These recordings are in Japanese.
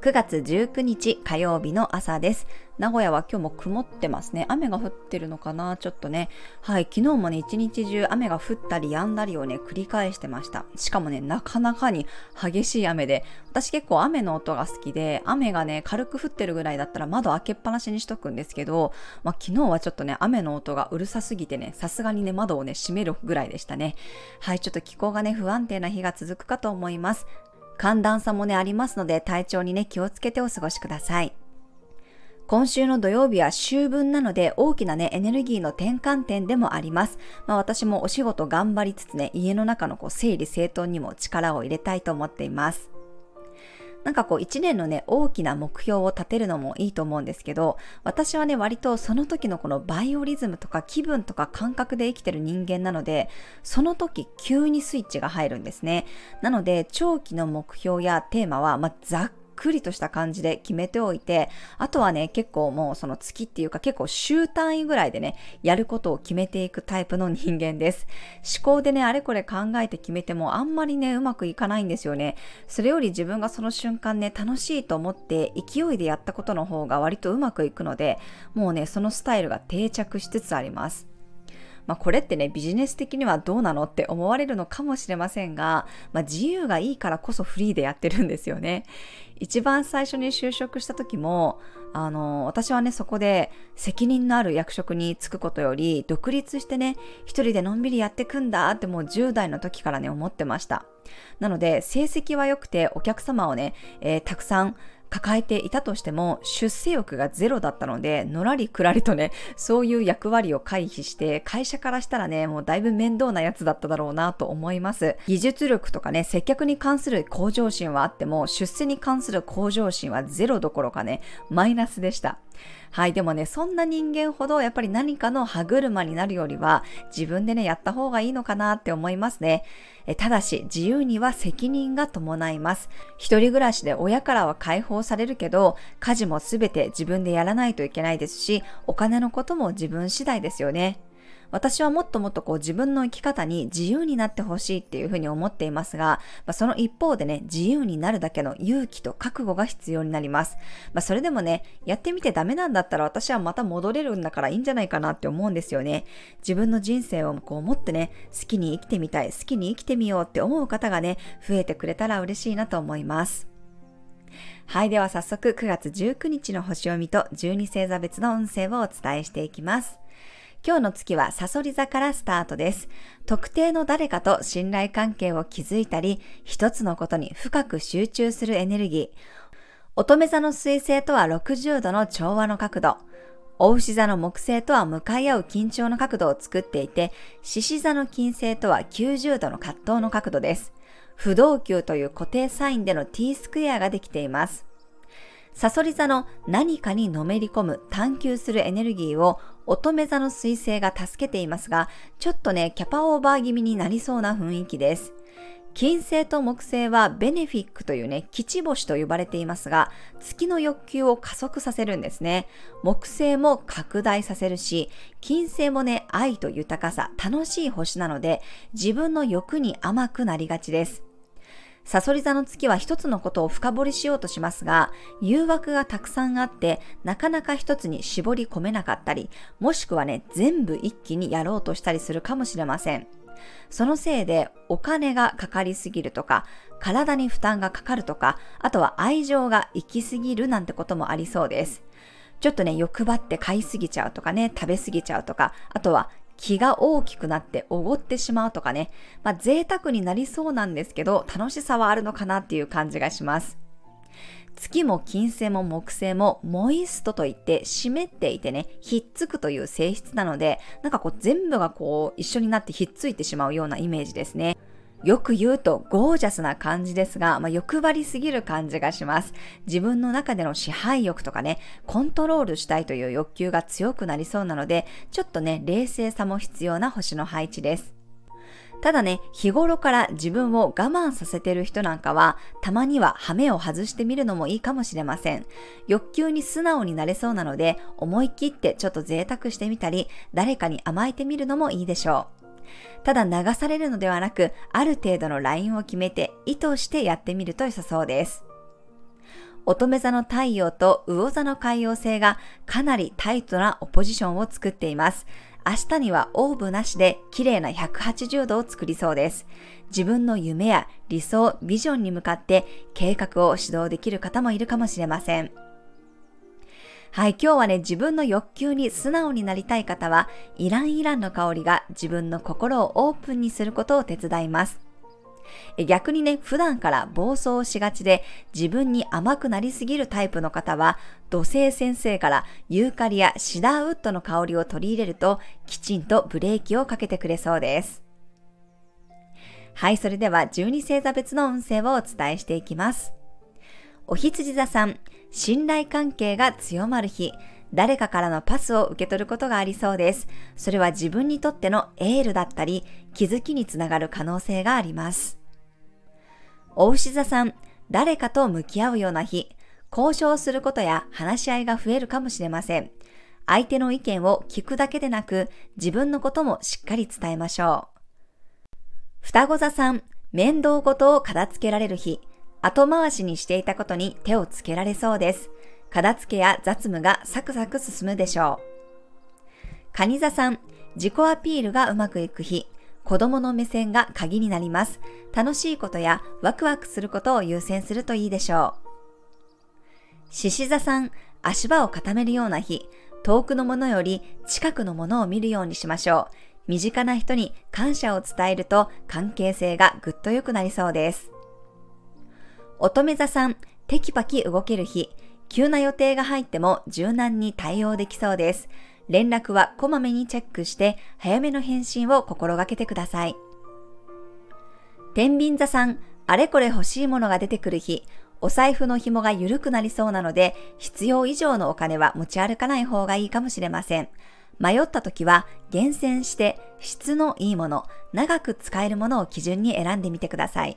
9月19日火曜日の朝です。名古屋は今日も曇ってますね。雨が降ってるのかな？ちょっとね。はい、昨日もね、一日中雨が降ったり止んだりをね、繰り返してました。しかもね、なかなかに激しい雨で、私結構雨の音が好きで、雨がね、軽く降ってるぐらいだったら窓開けっぱなしにしとくんですけど、まあ、昨日はちょっとね、雨の音がうるさすぎてね、さすがにね、窓をね、閉めるぐらいでしたね。はい、ちょっと気候がね、不安定な日が続くかと思います。寒暖差もね、ありますので、体調にね、気をつけてお過ごしください。今週の土曜日は秋分なので大きなね、エネルギーの転換点でもあります。まあ私もお仕事頑張りつつね、家の中のこう整理整頓にも力を入れたいと思っています。なんかこう一年のね、大きな目標を立てるのもいいと思うんですけど、私はね、割とその時のこのバイオリズムとか気分とか感覚で生きてる人間なので、その時急にスイッチが入るんですね。なので、長期の目標やテーマは、まあ、ざっくりとした感じで決めておいて、あとはね、結構もうその月っていうか結構週単位ぐらいでね、やることを決めていくタイプの人間です。思考でね、あれこれ考えて決めてもあんまりね、うまくいかないんですよね。それより自分がその瞬間ね、楽しいと思って勢いでやったことの方が割とうまくいくので、もうね、そのスタイルが定着しつつあります。まあ、これってね、ビジネス的にはどうなのって思われるのかもしれませんが、まあ、自由がいいからこそフリーでやってるんですよね。一番最初に就職した時も、あの、私はね、そこで責任のある役職に就くことより、独立してね、一人でのんびりやってくんだってもう10代の時からね、思ってました。なので、成績は良くてお客様をね、えー、たくさん抱えていたとしても出世欲がゼロだったので、のらりくらりとね、そういう役割を回避して、会社からしたらね、もうだいぶ面倒なやつだっただろうなと思います。技術力とかね、接客に関する向上心はあっても、出世に関する向上心はゼロどころかね、マイナスでした。はい、でもね、そんな人間ほどやっぱり何かの歯車になるよりは自分でね、やった方がいいのかなって思いますね。えただし、自由には責任が伴います。一人暮らしで親からは解放されるけど、家事もすべて自分でやらないといけないですし、お金のことも自分次第ですよね。私はもっともっとこう自分の生き方に自由になってほしいっていうふうに思っていますが、まあ、その一方でね、自由になるだけの勇気と覚悟が必要になります。まあ、それでもね、やってみてダメなんだったら私はまた戻れるんだからいいんじゃないかなって思うんですよね。自分の人生をこうもっとね、好きに生きてみたい、好きに生きてみようって思う方がね、増えてくれたら嬉しいなと思います。はい。では早速9月19日の星読みと12星座別の運勢をお伝えしていきます。今日の月はサソリ座からスタートです。特定の誰かと信頼関係を築いたり、一つのことに深く集中するエネルギー。乙女座の水星とは60度の調和の角度。大牛座の木星とは向かい合う緊張の角度を作っていて、獅子座の金星とは90度の葛藤の角度です。不動級という固定サインでの T スクエアができています。サソリ座の何かにのめり込む探求するエネルギーを乙女座の彗星が助けていますが、ちょっとね、キャパオーバー気味になりそうな雰囲気です。金星と木星はベネフィックというね、基地星と呼ばれていますが、月の欲求を加速させるんですね。木星も拡大させるし、金星もね、愛と豊かさ、楽しい星なので、自分の欲に甘くなりがちです。サソリ座の月は一つのことを深掘りしようとしますが、誘惑がたくさんあって、なかなか一つに絞り込めなかったり、もしくはね、全部一気にやろうとしたりするかもしれません。そのせいでお金がかかりすぎるとか、体に負担がかかるとか、あとは愛情が行きすぎるなんてこともありそうです。ちょっとね、欲張って買いすぎちゃうとかね、食べすぎちゃうとか、あとは気が大きくなっておごってしまうとかね、まあ贅沢になりそうなんですけど、楽しさはあるのかなっていう感じがします。月も金星も木星もモイストといって湿っていてね、ひっつくという性質なので、なんかこう全部がこう一緒になってひっついてしまうようなイメージですね。よく言うとゴージャスな感じですが、まあ、欲張りすぎる感じがします。自分の中での支配欲とかね、コントロールしたいという欲求が強くなりそうなので、ちょっとね、冷静さも必要な星の配置です。ただね、日頃から自分を我慢させてる人なんかは、たまにはハメを外してみるのもいいかもしれません。欲求に素直になれそうなので、思い切ってちょっと贅沢してみたり、誰かに甘えてみるのもいいでしょう。ただ流されるのではなく、ある程度のラインを決めて意図してやってみると良さそうです。乙女座の太陽と魚座の海洋星がかなりタイトなオポジションを作っています。明日にはオーブなしで綺麗な180度を作りそうです。自分の夢や理想、ビジョンに向かって計画を指導できる方もいるかもしれません。はい、今日はね、自分の欲求に素直になりたい方は、イランイランの香りが自分の心をオープンにすることを手伝います。逆にね、普段から暴走しがちで自分に甘くなりすぎるタイプの方は、土星先生からユーカリやシダーウッドの香りを取り入れると、きちんとブレーキをかけてくれそうです。はい、それでは12星座別の運勢をお伝えしていきます。お羊座さん、信頼関係が強まる日、誰かからのパスを受け取ることがありそうです。それは自分にとってのエールだったり、気づきにつながる可能性があります。お牛座さん、誰かと向き合うような日、交渉することや話し合いが増えるかもしれません。相手の意見を聞くだけでなく、自分のこともしっかり伝えましょう。双子座さん、面倒事を片付けられる日、後回しにしていたことに手をつけられそうです。片付けや雑務がサクサク進むでしょう。蟹座さん、自己アピールがうまくいく日、子供の目線が鍵になります。楽しいことやワクワクすることを優先するといいでしょう。獅子座さん、足場を固めるような日、遠くのものより近くのものを見るようにしましょう。身近な人に感謝を伝えると関係性がぐっと良くなりそうです。乙女座さん、テキパキ動ける日、急な予定が入っても柔軟に対応できそうです。連絡はこまめにチェックして早めの返信を心がけてください。天秤座さん、あれこれ欲しいものが出てくる日、お財布の紐が緩くなりそうなので、必要以上のお金は持ち歩かない方がいいかもしれません。迷った時は厳選して質のいいもの、長く使えるものを基準に選んでみてください。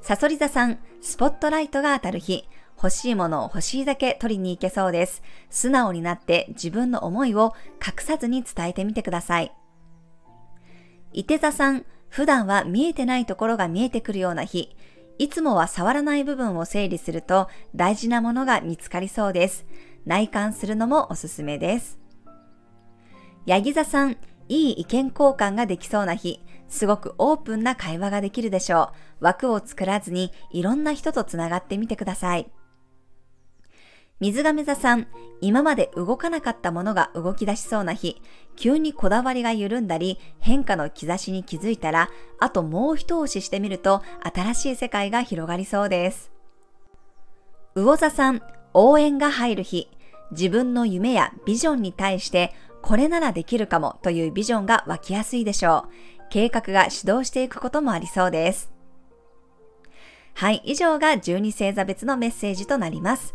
サソリ座さん、スポットライトが当たる日、欲しいものを欲しいだけ取りに行けそうです。素直になって自分の思いを隠さずに伝えてみてください。伊手座さん、普段は見えてないところが見えてくるような日、いつもは触らない部分を整理すると大事なものが見つかりそうです。内観するのもおすすめです。ヤギ座さん、いい意見交換ができそうな日、すごくオープンな会話ができるでしょう。枠を作らずにいろんな人とつながってみてください。水亀座さん、今まで動かなかったものが動き出しそうな日、急にこだわりが緩んだり、変化の兆しに気づいたら、あともう一押ししてみると、新しい世界が広がりそうです。魚座さん、応援が入る日、自分の夢やビジョンに対して、これならできるかもというビジョンが湧きやすいでしょう。計画が始動していくこともありそうです。はい、以上が12星座別のメッセージとなります。